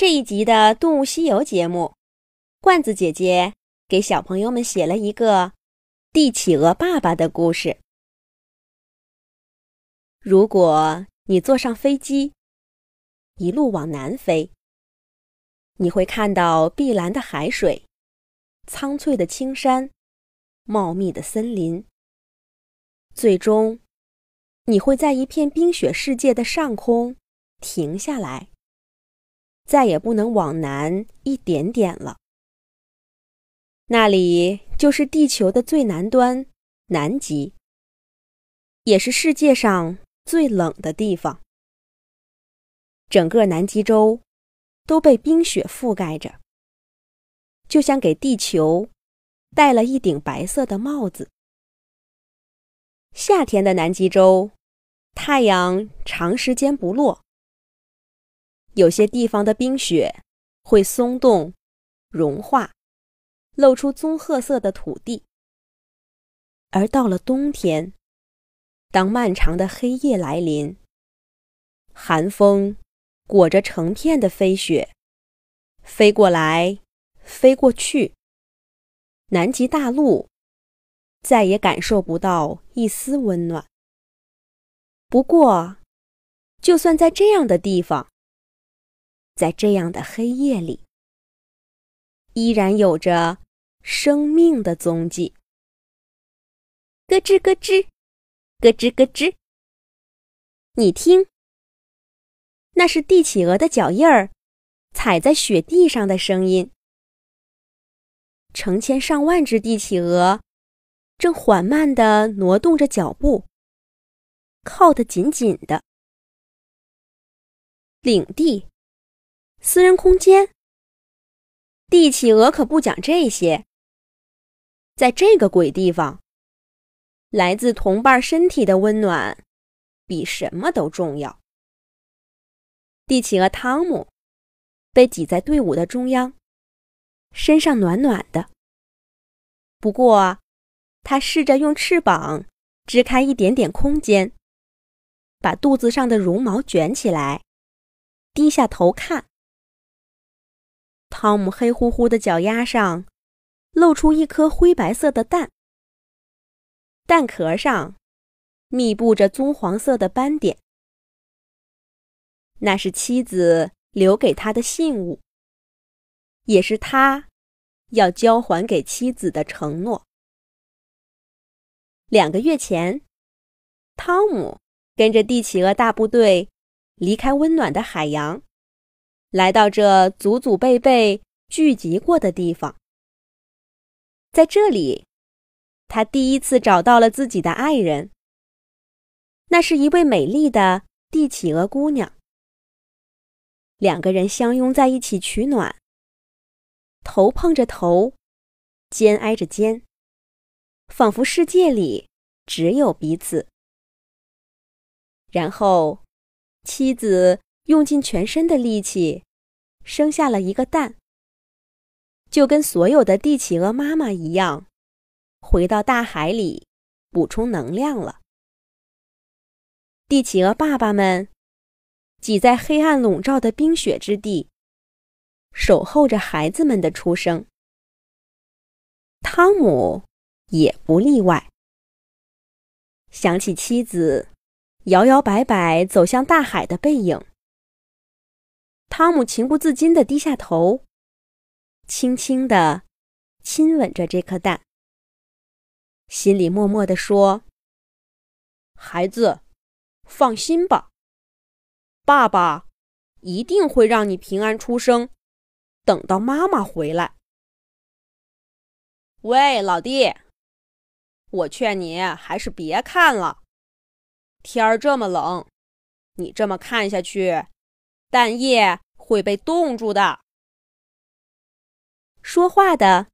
这一集的《动物西游》节目，罐子姐姐给小朋友们写了一个帝企鹅爸爸的故事。如果你坐上飞机，一路往南飞，你会看到碧蓝的海水、苍翠的青山、茂密的森林。最终，你会在一片冰雪世界的上空停下来。再也不能往南一点点了。那里就是地球的最南端——南极，也是世界上最冷的地方。整个南极洲都被冰雪覆盖着，就像给地球戴了一顶白色的帽子。夏天的南极洲，太阳长时间不落。有些地方的冰雪会松动、融化，露出棕褐色的土地。而到了冬天，当漫长的黑夜来临，寒风裹着成片的飞雪，飞过来，飞过去，南极大陆再也感受不到一丝温暖。不过，就算在这样的地方，在这样的黑夜里，依然有着生命的踪迹。咯吱咯吱，咯吱咯吱。你听，那是帝企鹅的脚印儿踩在雪地上的声音。成千上万只帝企鹅正缓慢地挪动着脚步，靠得紧紧的。领地。私人空间，帝企鹅可不讲这些。在这个鬼地方，来自同伴身体的温暖比什么都重要。帝企鹅汤姆被挤在队伍的中央，身上暖暖的。不过，他试着用翅膀支开一点点空间，把肚子上的绒毛卷起来，低下头看。汤姆黑乎乎的脚丫上露出一颗灰白色的蛋，蛋壳上密布着棕黄色的斑点。那是妻子留给他的信物，也是他要交还给妻子的承诺。两个月前，汤姆跟着帝企鹅大部队离开温暖的海洋。来到这祖祖辈辈聚集过的地方，在这里，他第一次找到了自己的爱人。那是一位美丽的帝企鹅姑娘。两个人相拥在一起取暖，头碰着头，肩挨着肩，仿佛世界里只有彼此。然后，妻子。用尽全身的力气，生下了一个蛋，就跟所有的帝企鹅妈妈一样，回到大海里补充能量了。帝企鹅爸爸们挤在黑暗笼罩的冰雪之地，守候着孩子们的出生。汤姆也不例外。想起妻子摇摇摆摆走向大海的背影。汤姆情不自禁地低下头，轻轻地亲吻着这颗蛋，心里默默地说：“孩子，放心吧，爸爸一定会让你平安出生，等到妈妈回来。”喂，老弟，我劝你还是别看了，天儿这么冷，你这么看下去。蛋液会被冻住的。说话的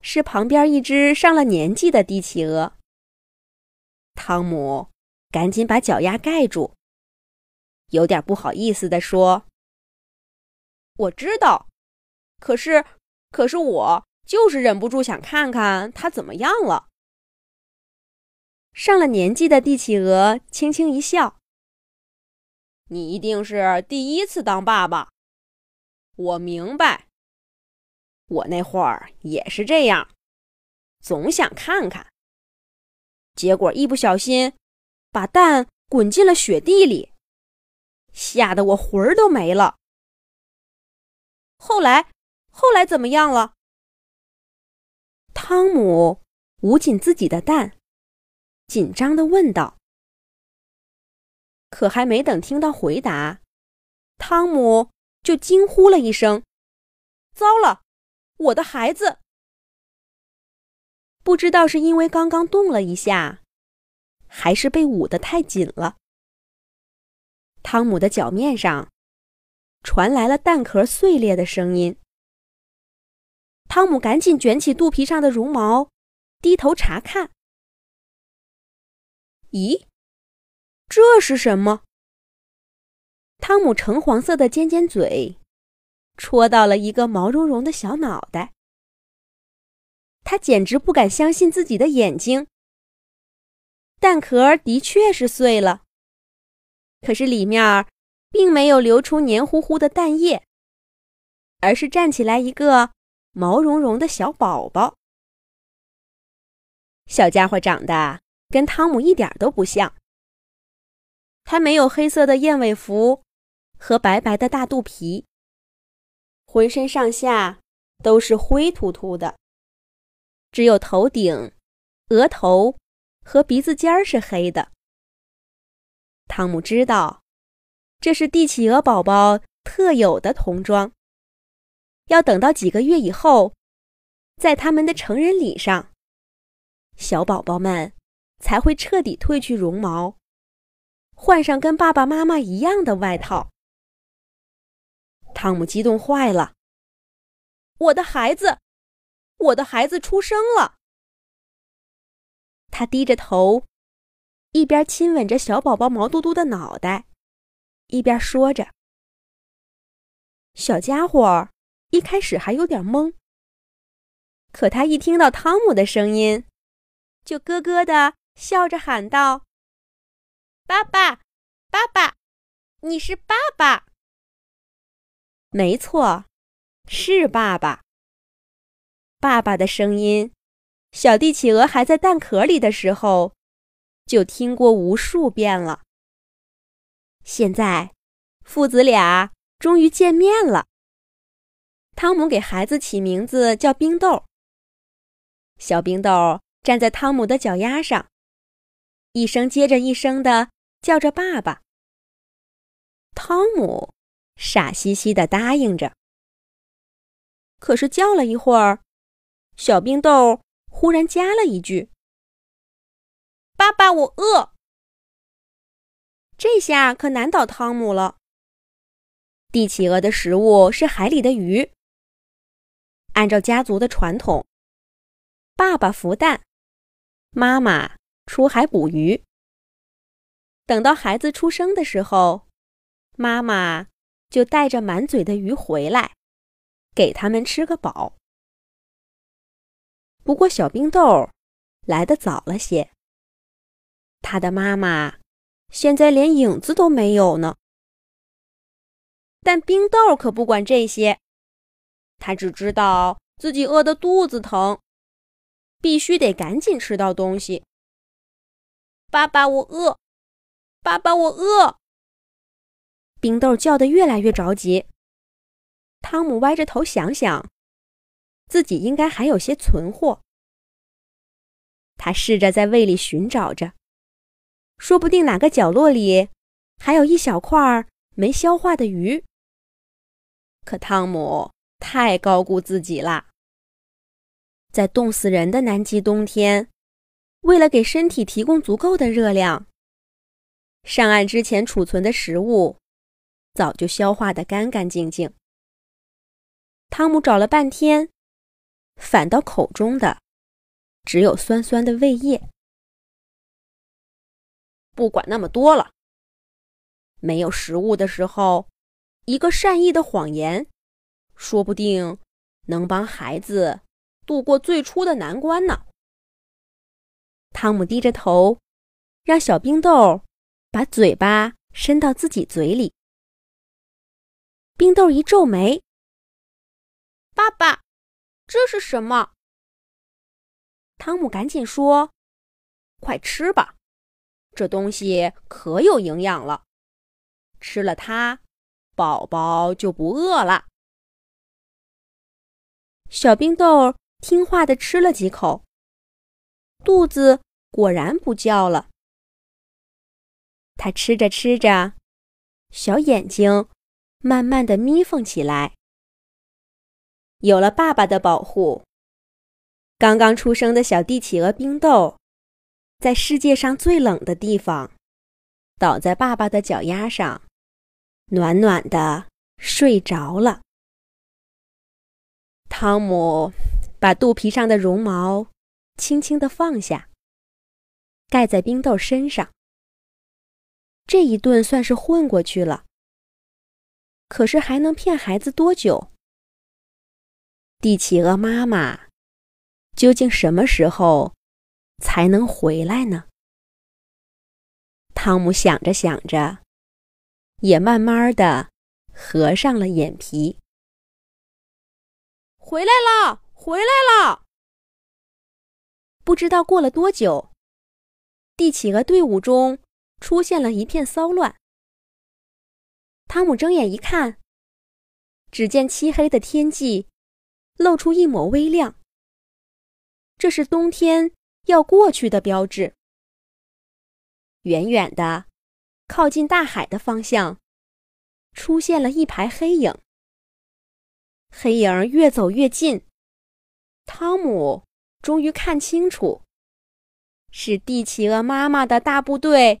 是旁边一只上了年纪的帝企鹅。汤姆赶紧把脚丫盖住，有点不好意思地说：“我知道，可是，可是我就是忍不住想看看它怎么样了。”上了年纪的帝企鹅轻轻一笑。你一定是第一次当爸爸，我明白。我那会儿也是这样，总想看看，结果一不小心把蛋滚进了雪地里，吓得我魂儿都没了。后来，后来怎么样了？汤姆捂紧自己的蛋，紧张的问道。可还没等听到回答，汤姆就惊呼了一声：“糟了，我的孩子！”不知道是因为刚刚动了一下，还是被捂得太紧了，汤姆的脚面上传来了蛋壳碎裂的声音。汤姆赶紧卷起肚皮上的绒毛，低头查看。咦？这是什么？汤姆橙黄色的尖尖嘴，戳到了一个毛茸茸的小脑袋。他简直不敢相信自己的眼睛。蛋壳的确是碎了，可是里面并没有流出黏糊糊的蛋液，而是站起来一个毛茸茸的小宝宝。小家伙长得跟汤姆一点都不像。它没有黑色的燕尾服和白白的大肚皮，浑身上下都是灰秃秃的，只有头顶、额头和鼻子尖儿是黑的。汤姆知道，这是帝企鹅宝宝特有的童装，要等到几个月以后，在他们的成人礼上，小宝宝们才会彻底褪去绒毛。换上跟爸爸妈妈一样的外套，汤姆激动坏了。我的孩子，我的孩子出生了。他低着头，一边亲吻着小宝宝毛嘟嘟的脑袋，一边说着。小家伙一开始还有点懵，可他一听到汤姆的声音，就咯咯的笑着喊道。爸爸，爸爸，你是爸爸。没错，是爸爸。爸爸的声音，小帝企鹅还在蛋壳里的时候，就听过无数遍了。现在，父子俩终于见面了。汤姆给孩子起名字叫冰豆。小冰豆站在汤姆的脚丫上，一声接着一声的。叫着爸爸，汤姆傻兮兮的答应着。可是叫了一会儿，小冰豆忽然加了一句：“爸爸，我饿。”这下可难倒汤姆了。帝企鹅的食物是海里的鱼。按照家族的传统，爸爸孵蛋，妈妈出海捕鱼。等到孩子出生的时候，妈妈就带着满嘴的鱼回来，给他们吃个饱。不过小冰豆来的早了些，他的妈妈现在连影子都没有呢。但冰豆可不管这些，他只知道自己饿得肚子疼，必须得赶紧吃到东西。爸爸，我饿。爸爸，我饿。冰豆叫得越来越着急。汤姆歪着头想想，自己应该还有些存货。他试着在胃里寻找着，说不定哪个角落里还有一小块没消化的鱼。可汤姆太高估自己了，在冻死人的南极冬天，为了给身体提供足够的热量。上岸之前储存的食物，早就消化得干干净净。汤姆找了半天，反倒口中的只有酸酸的胃液。不管那么多了，没有食物的时候，一个善意的谎言，说不定能帮孩子度过最初的难关呢。汤姆低着头，让小冰豆。把嘴巴伸到自己嘴里，冰豆一皱眉，爸爸，这是什么？”汤姆赶紧说：“快吃吧，这东西可有营养了，吃了它，宝宝就不饿了。”小冰豆听话的吃了几口，肚子果然不叫了。他吃着吃着，小眼睛慢慢的眯缝起来。有了爸爸的保护，刚刚出生的小帝企鹅冰豆，在世界上最冷的地方，倒在爸爸的脚丫上，暖暖的睡着了。汤姆把肚皮上的绒毛轻轻地放下，盖在冰豆身上。这一顿算是混过去了。可是还能骗孩子多久？帝企鹅妈妈究竟什么时候才能回来呢？汤姆想着想着，也慢慢的合上了眼皮。回来了，回来了！不知道过了多久，帝企鹅队伍中出现了一片骚乱。汤姆睁眼一看，只见漆黑的天际露出一抹微亮，这是冬天要过去的标志。远远的，靠近大海的方向，出现了一排黑影。黑影越走越近，汤姆终于看清楚，是帝企鹅妈妈的大部队